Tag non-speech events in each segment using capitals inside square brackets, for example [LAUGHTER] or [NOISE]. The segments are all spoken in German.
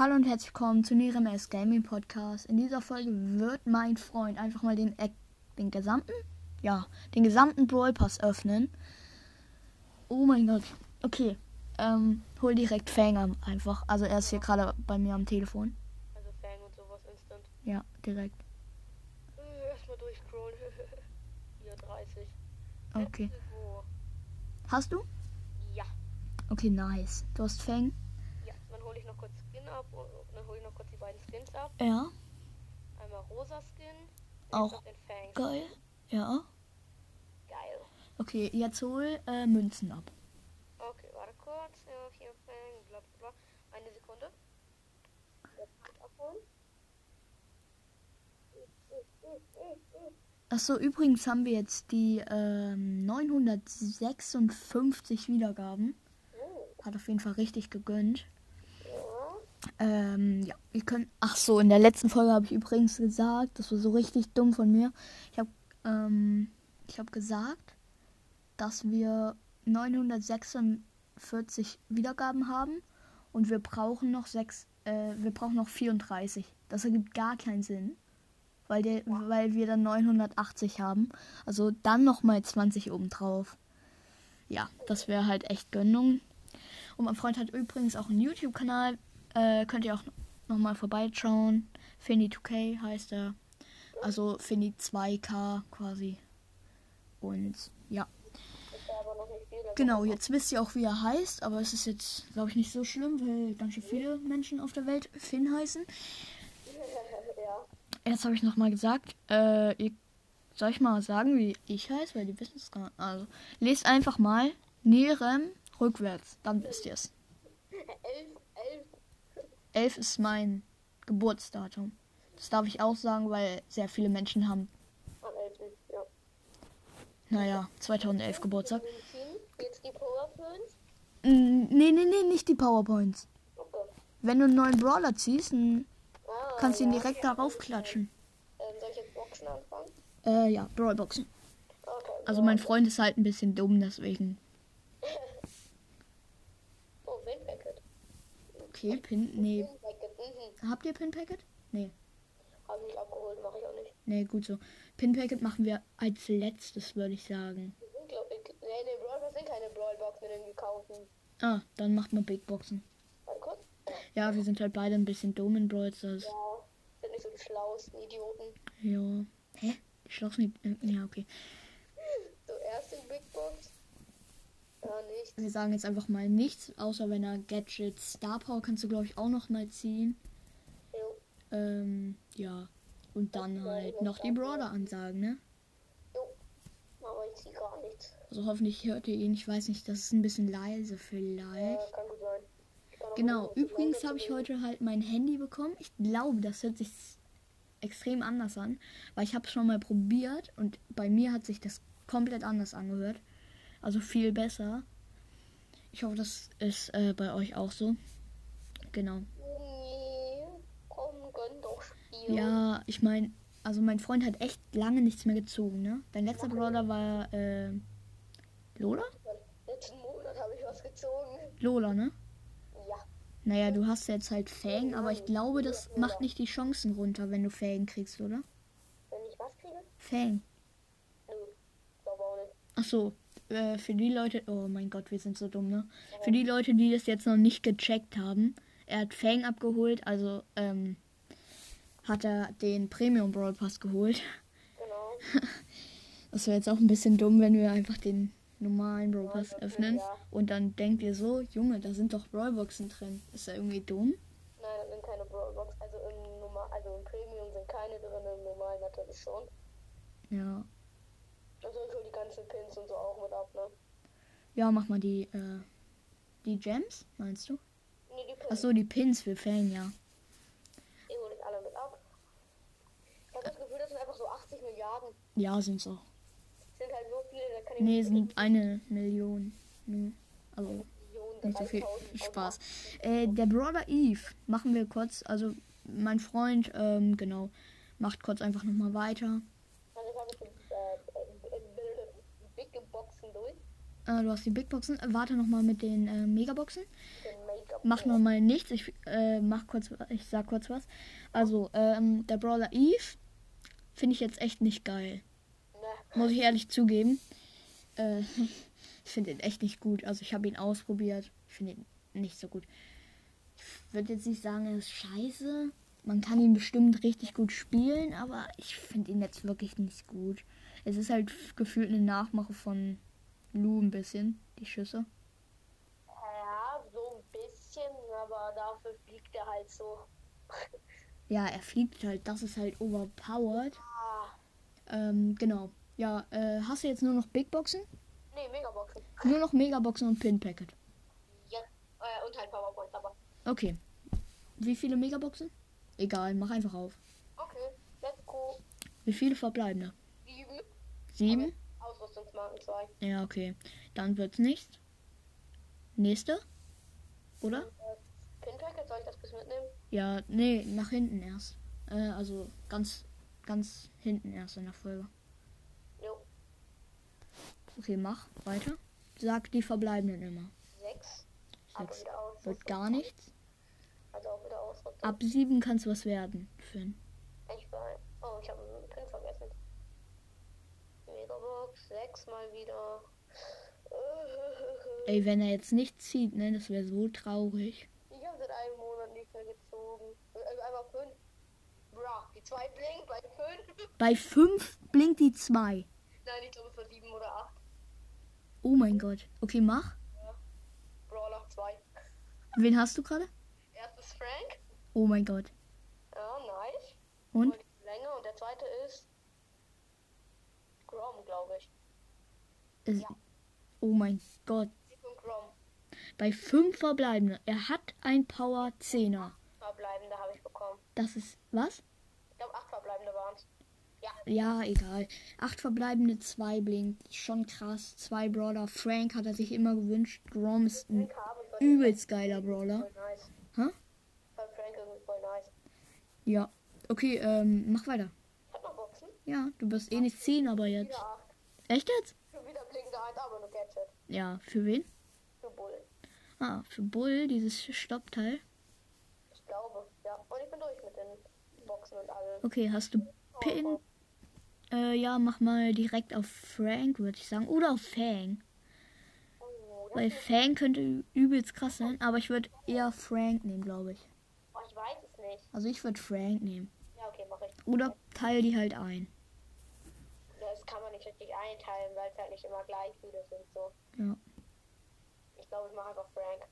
Hallo und herzlich willkommen zu Niremes Gaming Podcast. In dieser Folge wird mein Freund einfach mal den, äh, den gesamten, ja, den gesamten Brawl Pass öffnen. Oh mein Gott. Okay, ähm, hol direkt Fang einfach. Also er ist hier gerade bei mir am Telefon. Also Fang und sowas instant. Ja, direkt. Äh, Erstmal durchscrollen. [LAUGHS] Hier 30. Okay. Hast du? Ja. Okay, nice. Du hast Fang? Hole ich noch kurz Skin ab und dann hole ich noch kurz die beiden Skins ab. Ja. Einmal rosa Skin. Auch. Geil. Ja. Geil. Okay, jetzt hol äh, Münzen ab. Okay, warte kurz. Ja, hier Fang, bla bla bla. Eine Sekunde. Achso, übrigens haben wir jetzt die ähm, 956 Wiedergaben. Oh, Hat auf jeden Fall richtig gegönnt. Ähm, ja, ihr könnt. Ach so, in der letzten Folge habe ich übrigens gesagt, das war so richtig dumm von mir. Ich habe ähm, ich habe gesagt, dass wir 946 Wiedergaben haben und wir brauchen noch sechs, äh, wir brauchen noch 34. Das ergibt gar keinen Sinn, weil der, weil wir dann 980 haben. Also dann noch mal 20 obendrauf. Ja, das wäre halt echt Gönnung. Und mein Freund hat übrigens auch einen YouTube-Kanal. Äh, könnt ihr auch nochmal vorbeischauen. Finny2K heißt er. Also Finny 2K quasi. Und ja. Genau, jetzt wisst ihr auch, wie er heißt. Aber es ist jetzt, glaube ich, nicht so schlimm, weil ganz schön viele Menschen auf der Welt Finn heißen. ja. Jetzt habe ich nochmal gesagt, äh, ihr, soll ich mal sagen, wie ich heiße? Weil die wissen es gar nicht. Also, lest einfach mal Nerem rückwärts. Dann wisst ihr es. Elf, elf. 11 ist mein Geburtsdatum. Das darf ich auch sagen, weil sehr viele Menschen haben, Am 11. Ja. naja, 2011 Geburtstag. Jetzt die Powerpoints. Nee, nee, nee, nicht die PowerPoints. Okay. Wenn du einen neuen Brawler ziehst, Ah, kannst du ihn ja. direkt darauf klatschen. Ähm, soll ich jetzt Boxen anfangen? Äh, ja, Brawlboxen. Okay. Also mein Freund ist halt ein bisschen dumm, deswegen. Oh, Win Packet. Okay, Pin, nee. Mhm. Habt ihr Pin Packet? Nee. Hab ich abgeholt, mache ich auch nicht. Nee, gut so. Pin Packet machen wir als letztes, würde ich sagen. Nee, den Brawl sind keine Brawlboxen in den gekauften. Ah, dann macht man Big Boxen. Warte kurz. Ja, wir sind halt beide ein bisschen dumm in Brawl Stars. Ja, sind nicht so die schlauesten Idioten. Ja. Hä? Die schlossen die. äh, Ja, okay. So, erste Big Box. Ja, nichts. Wir sagen jetzt einfach mal nichts, außer wenn er Gadget Star Power kannst du, glaube ich, auch noch mal ziehen. Jo, Ähm, ja. Und dann halt noch die Brawler ansagen, ne? jo. Aber ich zieh gar nichts. Also hoffentlich hört ihr ihn. Ich weiß nicht, das ist ein bisschen leise Ja, vielleicht. kann gut sein. Ich kann Genau, übrigens habe ich heute halt mein Handy bekommen. Ich glaube, das hört sich extrem anders an, weil ich habe es schon mal probiert und bei mir hat sich das komplett anders angehört. Also viel besser. Ich hoffe, das ist äh, bei euch auch so. Genau. Nee, komm, gönn doch Spiel. Ja, ich meine, also mein Freund hat echt lange nichts mehr gezogen, ne? Dein letzter Brawler war äh, Lola? Letzten Monat habe ich was gezogen. Lola, ne? Ja. Naja, du hast jetzt halt Fang, aber ich glaube, das macht nicht die Chancen runter, wenn du Fang kriegst, oder? Wenn ich was kriege? Fang. Nö. Glaube auch nicht. Ach so, äh, für die Leute, oh mein Gott, wir sind so dumm, ne? Für die Leute, die das jetzt noch nicht gecheckt haben, er hat Fang abgeholt, also ähm, hat er den Premium Brawl Pass geholt. Genau. [LAUGHS] Das wäre jetzt auch ein bisschen dumm, wenn wir einfach den normalen Brawl Pass das öffnen ja. und dann denkt ihr so, Junge, da sind doch Brawlboxen drin. Ist ja irgendwie dumm? Nein, da sind keine Brawlbox. Also im normal, also im Premium sind keine drin, im normalen natürlich schon. Ja. Also ich hol die ganzen Pins und so auch mit ab, ne? Ja, mach mal die, äh, die Gems, meinst du? Nee, die Pins. Ach so, die Pins für Fang, ja. Ich hol das alle mit ab. Ich habe das Gefühl, das sind einfach so 80 Milliarden. Ja, sind's auch. sind halt so viele, da kann ich Nee, sind eine Million. Nur. Also nicht so viel 3000 Spaß. Äh, der Brother Eve machen wir kurz. Also mein Freund, ähm, genau, macht kurz einfach nochmal weiter. Also ich habe jetzt äh, äh, äh, Big Boxen durch. Äh, du hast die Big Boxen. Warte nochmal mit den äh, Megaboxen. Mach noch mal nichts. Ich äh, mach kurz, ich sag kurz was. Also, ähm, der Brawler Eve finde ich jetzt echt nicht geil. Ne. Muss ich ehrlich zugeben. Äh, [LAUGHS] ich finde ihn echt nicht gut. Also ich habe ihn ausprobiert. Ich finde ihn nicht so gut. Ich würde jetzt nicht sagen, er ist scheiße. Man kann ihn bestimmt richtig gut spielen, aber ich finde ihn jetzt wirklich nicht gut. Es ist halt gefühlt eine Nachmache von Lu ein bisschen, die Schüsse. Ja, so ein bisschen, aber dafür fliegt er halt so. [LAUGHS] Ja, er fliegt halt, das ist halt overpowered. Ah, Ähm, genau. Ja, äh, hast du jetzt nur noch Big Boxen? nee, Megaboxen. Nur noch Megaboxen und Pin Packet. Ja, äh, und halt Powerpoints, aber. Okay. Wie viele Megaboxen? Egal, mach einfach auf. Okay, let's go. Wie viele verbleibende? Sieben. Sieben? Ausrüstungsmarken zwei. Ja, okay. Dann wird's nichts. Nächste? Oder? Äh, Pinpacket, soll ich das bis mitnehmen? Ja, nee, nach hinten erst. Äh, also ganz, ganz hinten erst in der Folge. Jo, Okay, mach weiter. Sag die verbleibenden immer. sechs. Sechs. Wird gar nichts. Also auch wieder Ausrüstung. Ab sieben kann's was werden. Finn. 6 mal wieder. Ey, wenn er jetzt nicht zieht, ne, das wäre so traurig. Ich habe seit einem Monat nicht mehr gezogen. Also einfach 5. Bra, die 2 blinkt bei 5. Bei 5 blinkt die 2. Nein, ich glaube, es war 7 oder 8. Oh mein Gott. Okay, mach. Ja. Brawler 2. Wen hast du gerade? Erstes Frank. Oh mein Gott. Ja, nice. Und? und Länge und der zweite ist Grom, glaube ich. Es, oh mein Gott. Bei fünf verbleibende. Er hat ein Power 10er. Verbleibende habe ich bekommen. Das ist. Was? Ich glaube, acht verbleibende waren es. Ja, Ja, egal. Acht verbleibende, zwei blinkt. Schon krass. Zwei Brawler. Frank hat er sich immer gewünscht. Grom ist ein übelst geiler Brawler. Nice. Voll nice. Ja. Okay, ähm, mach weiter. Ja, du wirst eh nicht ziehen, aber jetzt. Echt jetzt? Wieder eins, aber nur Gadget. Ja, für wen? Für Bull. Ah, für Bull, dieses Stoppteil. Ich glaube, ja. Und ich bin durch mit den Boxen und allem. Okay, hast du Pin? Äh, ja, mach mal direkt auf Frank, würde ich sagen. Oder auf Fang. Oh, Weil Fang könnte übelst krass sein, aber ich würde eher Frank nehmen, glaube ich. oh, ich weiß es nicht. Also ich würde Frank nehmen. Ja, okay, mach ich. Oder teile die halt ein. Nicht richtig einteilen, weil es halt nicht immer gleich viele sind. So. Ja. Ich glaube, ich mache einfach Frank.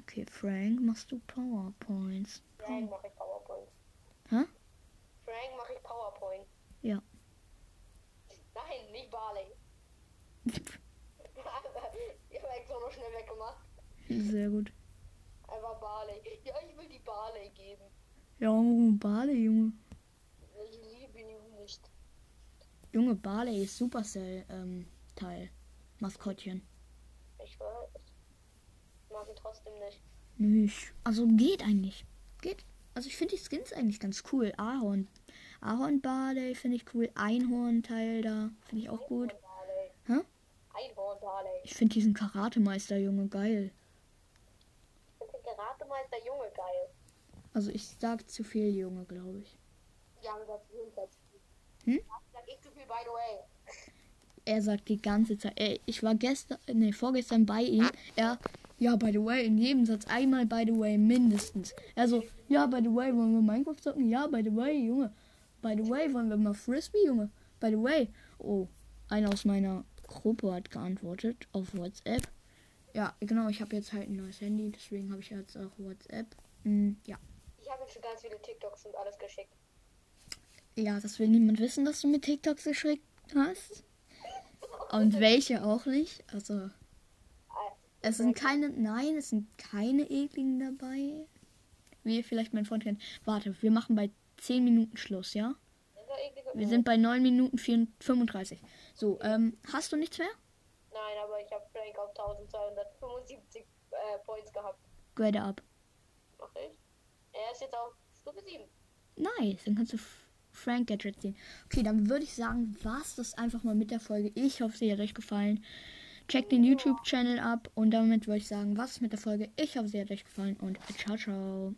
Okay, Frank, machst du Powerpoints. Frank mache ich PowerPoint. Hä? Frank mache ich PowerPoint. Ja. Nein, nicht Barley. ich habe extra noch schnell weggemacht. Sehr gut. Einfach Barley. Ja, ich will die Barley geben. Ja, Barley, Junge. Ich liebe ihn nicht. Junge, Barley ist Supercell, ähm, Teil. Maskottchen. Ich weiß. Mag ihn trotzdem nicht. Nicht. Also geht eigentlich. Geht. Also ich finde die Skins eigentlich ganz cool. Ahorn. Ahorn Barley finde ich cool. Einhorn-Teil da finde ich auch gut. Einhorn. Hä? Einhorn Barley. Ich finde diesen Karatemeister, Junge, geil. Ich finde den Karatemeister Junge geil. Also ich sag zu viel Junge, glaube ich. Ja, das ist Hm? Er sagt die ganze Zeit. Ey, ich war gestern, nee, vorgestern bei ihm. Er, ja, by the way, in jedem Satz einmal by the way mindestens. Er so, ja, by the way, wollen wir Minecraft zocken? Ja, by the way, Junge. By the way, wollen wir mal Frisbee, Junge? By the way. Oh, einer aus meiner Gruppe hat geantwortet auf WhatsApp. Ja, genau, ich habe jetzt halt ein neues Handy, deswegen habe ich jetzt auch WhatsApp. Hm, ja. Ich habe schon ganz viele TikToks und alles geschickt. Ja, das will niemand wissen, dass du mit TikToks geschickt hast. Und welche auch nicht. Also, es sind keine, nein, es sind keine ekligen dabei. Wie ihr vielleicht mein Freund kennt. Warte, wir machen bei 10 Minuten Schluss, ja? Wir sind bei 9 Minuten 4, 35. So, ähm, hast du nichts mehr? Nein, aber ich habe Frank auf 1275 äh, Points gehabt. Grade ab. Mach ich? Er ist jetzt auf Stufe 7. Nice, dann kannst du Frank Gadget sehen. Okay, dann würde ich sagen, war's das einfach mal mit der Folge. Ich hoffe, sie hat euch gefallen. Checkt den YouTube-Channel ab und damit würde ich sagen, was mit der Folge. Ich hoffe, sie hat euch gefallen und ciao, ciao.